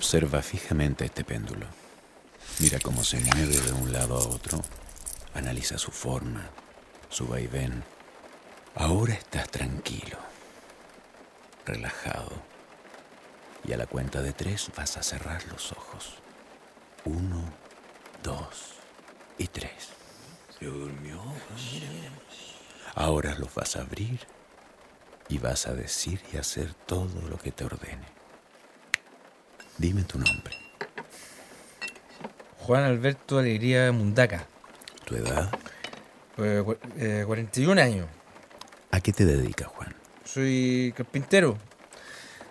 Observa fijamente este péndulo. Mira cómo se mueve de un lado a otro. Analiza su forma, su vaivén. Ahora estás tranquilo, relajado. Y a la cuenta de tres vas a cerrar los ojos. Uno, dos y tres. Se durmió. Ahora los vas a abrir y vas a decir y hacer todo lo que te ordene. Dime tu nombre. Juan Alberto Alegría Mundaca. ¿Tu edad? Eh, cu- eh, 41 años. ¿A qué te dedicas, Juan? Soy carpintero.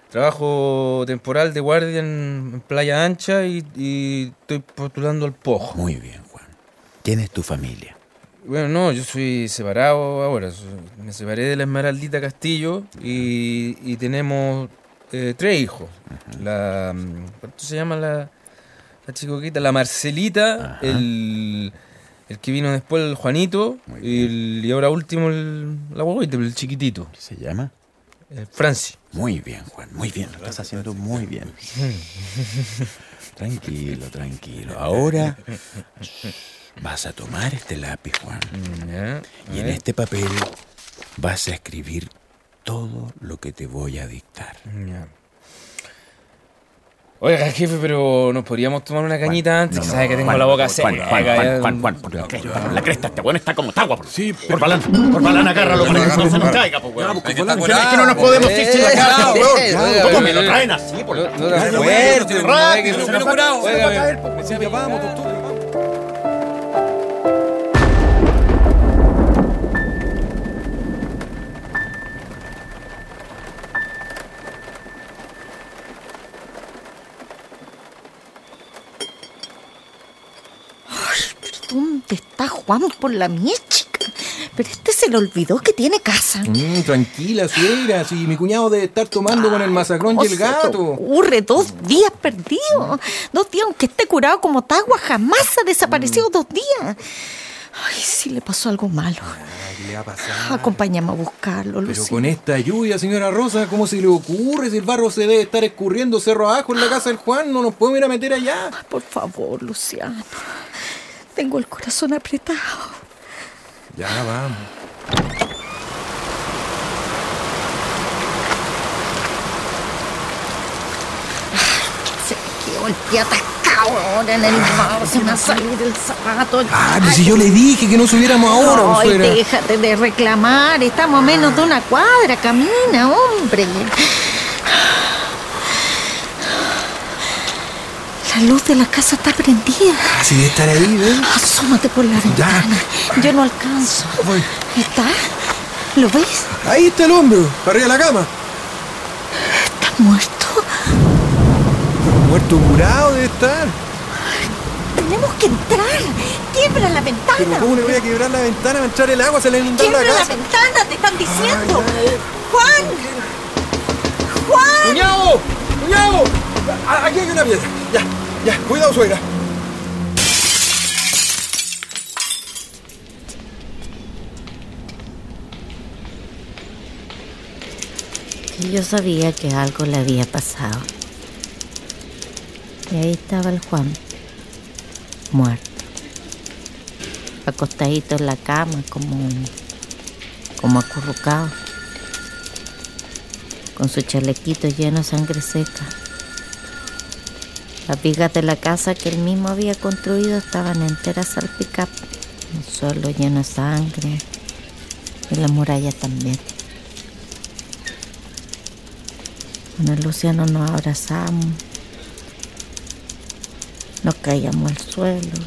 Trabajo temporal de guardia en, Playa Ancha y, y estoy postulando al Pojo. Muy bien, Juan. ¿Quién es tu familia? Bueno, no, yo soy separado ahora. Me separé de la Esmeraldita Castillo y, y tenemos eh, tres hijos. La, mm, ¿Cuánto se llama la, la chicoquita? La Marcelita, Ajá. el, el que vino después, el Juanito, y, el- y ahora último, el, la guaguita, el chiquitito, ¿Qué se llama? el Franci. Muy bien, Juan. Muy bien. Lo estás haciendo muy bien. tranquilo, tranquilo. Ahora vas a tomar este lápiz, Juan. Mm, Y en este papel vas a escribir todo lo que te voy a dictar. Ya. Oiga, jefe, pero nos podríamos tomar una cañita antes, no, que no, sabe que tengo Juan, la boca Juan, seca. Juan. Juan, Juan, Juan, por la cresta, por la cresta, este weón está como tagua. Sí, por balán, por balán, agárralo para que no se nos caiga, pues, weón. Es que no nos podemos ir sin la Eh, cara, eh, weón. eh, Ya, oiga, ¿Cómo me lo traen así? por No, la- no ¿Dónde está Juan por la mía, chica? Pero este se le olvidó que tiene casa. Mm, tranquila, suegra, si mi cuñado debe estar tomando con el masacrón y ¿Cómo el gato. ocurre? Dos días perdidos. Dos días, aunque esté curado como tagua, jamás ha desaparecido dos días. Ay, sí le pasó algo malo. ¿Qué le va a pasar? Acompáñame a buscarlo, Pero Lucía. con esta lluvia, señora Rosa, ¿cómo se le ocurre si el barro se debe estar escurriendo cerro abajo en la casa del Juan? No nos podemos ir a meter allá. Por favor, Luciano. Tengo el corazón apretado. Ya vamos. Se me quedó el pie atascado ahora en el barro. Se me va a salir el zapato. Ah, pues si yo le dije que no subiéramos ahora, Ay, déjate de reclamar. Estamos a menos de una cuadra. Camina, hombre. La luz de la casa está prendida. Ah, si debe estar ahí, ¿ves? Asómate por la ventana. Yo no alcanzo. Voy. ¿Está? ¿Lo ves? Ahí está el hombre, arriba de la cama. Está muerto. Muerto curado debe estar. Tenemos que entrar. Quiebra la ventana. Pero ¿cómo le voy a quebrar la ventana para entrar el agua? Se le va a inundar Quiebra la la casa. ventana, te están diciendo. Juan. Juan. ¡Cuñado! ¡Cuñado! A- Aquí hay una piedra. Ya, ya, cuidado, suegra. Yo sabía que algo le había pasado. Y ahí estaba el Juan, muerto. Acostadito en la cama, como, como acurrucado. Con su chalequito lleno de sangre seca. Las vigas de la casa que él mismo había construido estaban enteras salpicadas. El suelo lleno de sangre. Y la muralla también. Con el Luciano nos abrazamos. Nos caíamos al suelo.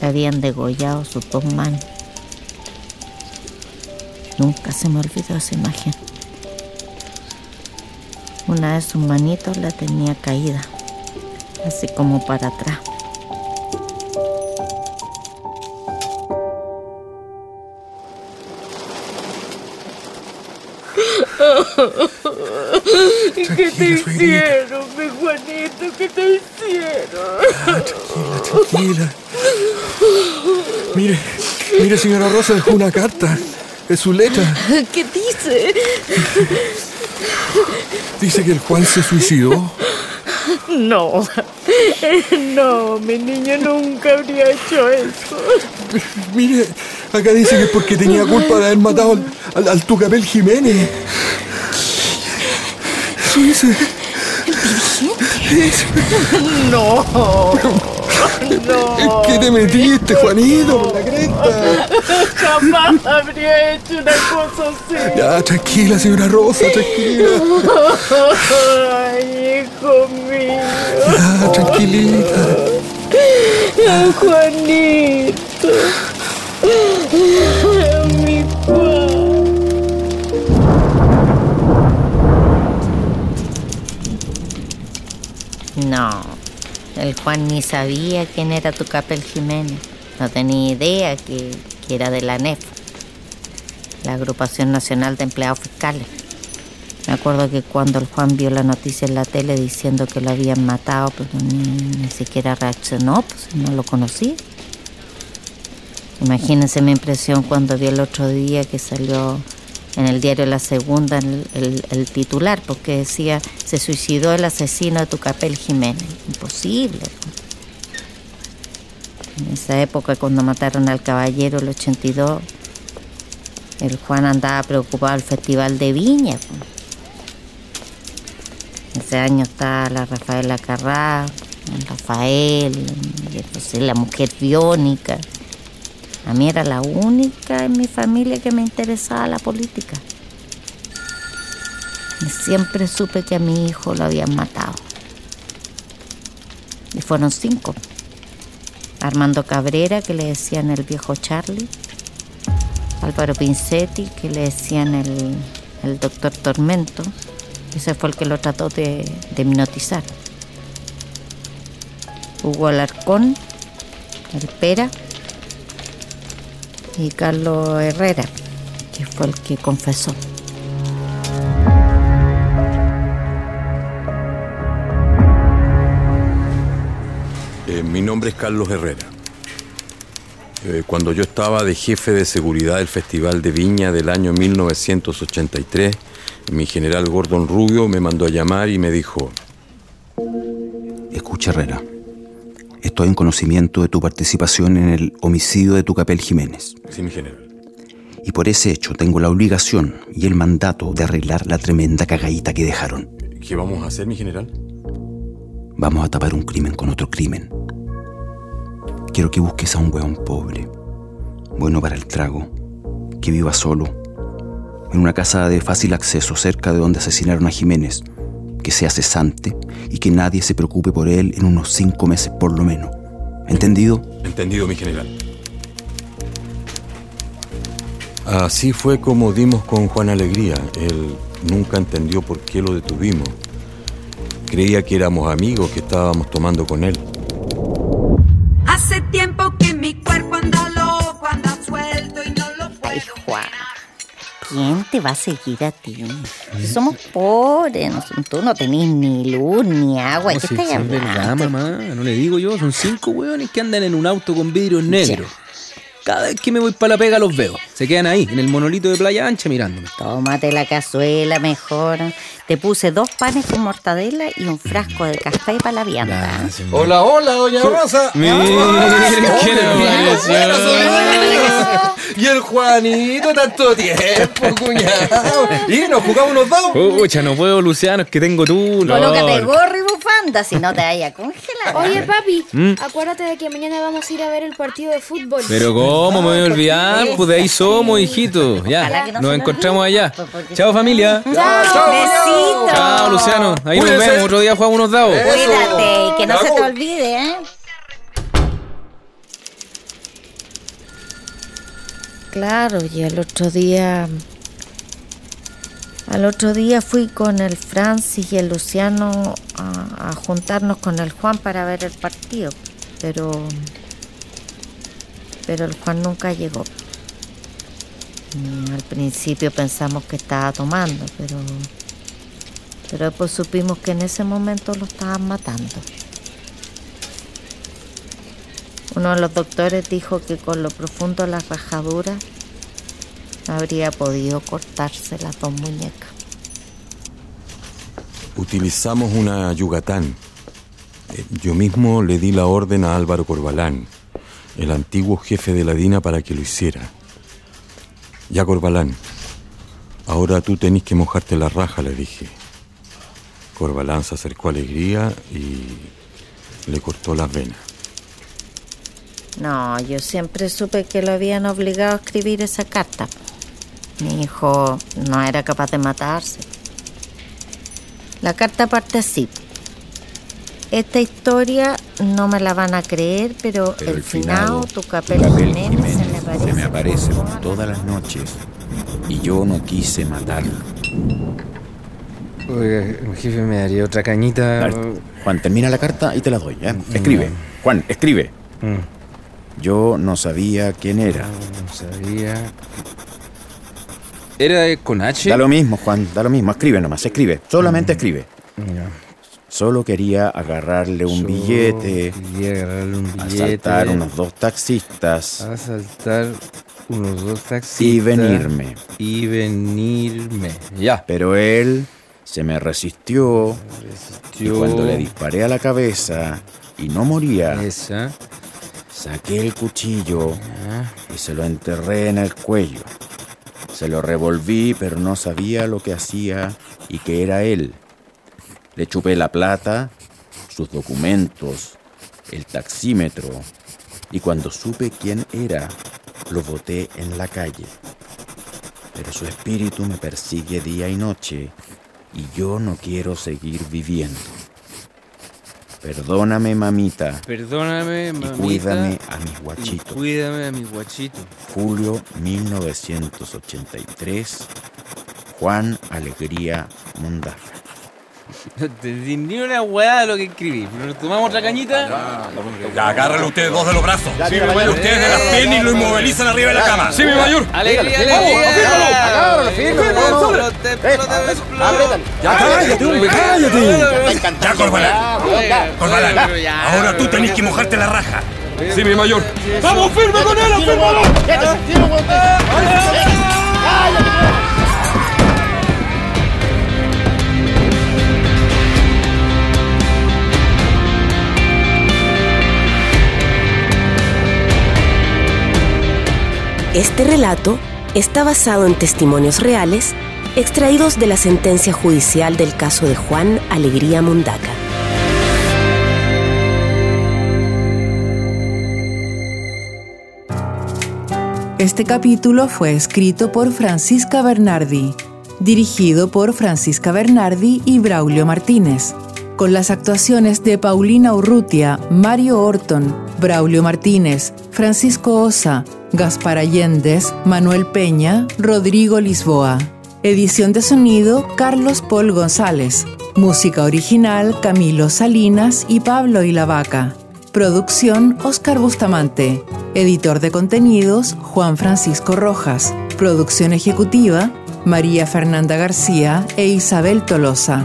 Le habían degollado sus dos. Nunca se me olvidó esa imagen. Una de sus manitos la tenía caída, así como para atrás. ¿Qué te hicieron, mi Juanito? ¿Qué te hicieron? Ah, tranquila, tranquila. Mire, mire, señora Rosa dejó una carta. Es su letra. ¿Qué dice? Dice que el Juan se suicidó. No, no, mi niño nunca habría hecho eso. Mire, acá dice que es porque tenía culpa de haber matado al, al, al Tucapel Jiménez. Eso dice. No, no. ¿En qué te metiste, Juanito? Por la cresta. Jamás habría hecho una cosa así. Ya, tranquila, señora Rosa, tranquila. Ay, hijo mío. Ya, tranquilita. Juanito. El Juan ni sabía quién era tu capel Jiménez. No tenía idea que, que era de la NEF, la Agrupación Nacional de Empleados Fiscales. Me acuerdo que cuando el Juan vio la noticia en la tele diciendo que lo habían matado, pero ni, ni siquiera reaccionó, pues no lo conocía. Imagínense mi impresión cuando vi el otro día que salió en el diario La Segunda el, titular, porque decía, se suicidó el asesino de Tucapel Jiménez. Imposible. En esa época, cuando mataron al caballero, el 82, el Juan andaba preocupado al Festival de Viña. Ese año está la Rafaela Carrá, el Rafael, y, la mujer biónica. A mí era la única en mi familia que me interesaba la política. Y siempre supe que a mi hijo lo habían matado. Y fueron cinco. Armando Cabrera, que le decían el viejo Charlie. Álvaro Pincetti, que le decían el, el doctor Tormento. Ese fue el que lo trató de, de hipnotizar. Hugo Alarcón, el Pera y Carlos Herrera, que fue el que confesó. Eh, mi nombre es Carlos Herrera. Eh, cuando yo estaba de jefe de seguridad del Festival de Viña del año 1983, mi general Gordon Rubio me mandó a llamar y me dijo, Escucha, Herrera. Estoy en conocimiento de tu participación en el homicidio de Tucapel Jiménez. sí, mi general. Y por ese hecho tengo la obligación y el mandato de arreglar la tremenda cagadita que dejaron. ¿Qué vamos a hacer, mi general? Vamos a tapar un crimen con otro crimen. Quiero que busques a un weón pobre, bueno para el trago, que viva solo, en una casa de fácil acceso cerca de donde asesinaron a Jiménez, que sea cesante y que nadie se preocupe por él en unos cinco meses por lo menos. ¿Entendido? Entendido, mi general. Así fue como dimos con Juan Alegría. Él nunca entendió por qué lo detuvimos. Creía que éramos amigos que estábamos tomando con él. Hace tiempo que mi cuerpo anda loco, anda suelto y no lo puedo Ay, Juan, ¿quién te va a seguir a ti? Si somos pobres, no, tú no tenés ni luz ni agua. ¿Qué si- estás es verdad, hablando? mamá. No le digo yo. Son cinco hueones que andan en un auto con vidrios negros. Cada vez que me voy para la pega los veo. Se quedan ahí, en el monolito de Playa Ancha mirándome. Tómate la cazuela mejor. Te puse dos panes con mortadela y un frasco de café para la vianda. Hola, hola, doña Rosa. Miren, ¿quién apareció? Y el Juanito, tanto tiempo, cuñado. Y nos jugamos unos dados. Pucha, no puedo, Luciano, es que tengo tú. No. Colócate gorro y bufanda, si no te vaya a congelar. Oye, papi, ¿Mm? acuérdate de que mañana vamos a ir a ver el partido de fútbol. Pero ¿cómo me voy a olvidar? Pues de ahí somos, hijito. Ojalá Ya, que no nos encontramos allá. Pues Chao, familia. Besito. Chao, Luciano. Ahí nos vemos. Otro día jugamos unos dados. Cuídate y que no se te olvide, ¿eh? Claro, y el otro día Al otro día fui con el Francis y el Luciano a, juntarnos con el Juan para ver el partido, pero pero el Juan nunca llegó. Mm, Al principio pensamos que estaba tomando, pero pero después supimos que en ese momento lo estaban matando. Uno de los doctores dijo que con lo profundo de las rajaduras habría podido cortarse las dos muñecas. Utilizamos una yugatán. Eh, Yo mismo le di la orden a Álvaro Corbalán, el antiguo jefe de la DINA, para que lo hiciera. Ya, Corbalán, ahora tú tenés que mojarte la raja, le dije. Corbalán se acercó a Alegría y le cortó las venas. No, yo siempre supe que lo habían obligado a escribir esa carta. Mi hijo no era capaz de matarse. La carta parte así. Esta historia no me la van a creer, pero, Pero el final, tu capel Capel Jiménez se me Jiménez parece. se me aparece todas las noches y yo no quise matarlo. Oiga, jefe, me daría otra cañita. Dale, Juan, termina la carta y te la doy. ¿eh? Escribe. Juan, escribe. Mm. Yo no sabía quién era. No sabía. ¿Era con H? Da lo mismo, Juan, da lo mismo. Escribe nomás, escribe. Solamente escribe. Ya. Solo quería agarrarle un billete, Quería agarrarle un billete. asaltar unos dos taxistas Asaltar unos dos taxistas. y venirme. Y venirme. Ya. Pero él se me resistió y Yo- cuando le disparé a la cabeza y no moría, Esa. Saqué el cuchillo y se lo enterré en el cuello. Se lo revolví, pero no sabía lo que hacía y que era él. Le chupé la plata, sus documentos, el taxímetro, y cuando supe quién era, lo boté en la calle. Pero su espíritu me persigue día y noche, y yo no quiero seguir viviendo. Perdóname, mamita, Perdóname, y mamita. cuídame a mis y guachitos. Cuídame a mi guachito. Julio 1983, Juan Alegría Mundaca. No te di ni una hueá de lo que escribí. ¿Nos tomamos otra cañita? Ya, agárralo ustedes dos de los brazos. Sí, mi mayor. Ustedes de las piernas y lo inmovilizan arriba de la cama. Sí, mi mayor. ¡Alegría, alegría! afírmalo, agárralo, Ya cállate, hombre, cállate. Ya, Corbalán. Corbalán, ahora tú tenés que mojarte la raja. Sí, mi mayor. ¡Vamos, firme con él, afírmalo! Este relato está basado en testimonios reales extraídos de la sentencia judicial del caso de Juan Alegría Mundaca. Este capítulo fue escrito por Francisca Bernardi, dirigido por Francisca Bernardi y Braulio Martínez, con las actuaciones de Paulina Urrutia, Mario Orton, Braulio Martínez, Francisco Osa, Gaspar Allendez, Manuel Peña, Rodrigo Lisboa. Edición de sonido Carlos Paul González. Música original Camilo Salinas y Pablo Ilavaca. Producción Oscar Bustamante. Editor de contenidos Juan Francisco Rojas. Producción ejecutiva María Fernanda García e Isabel Tolosa.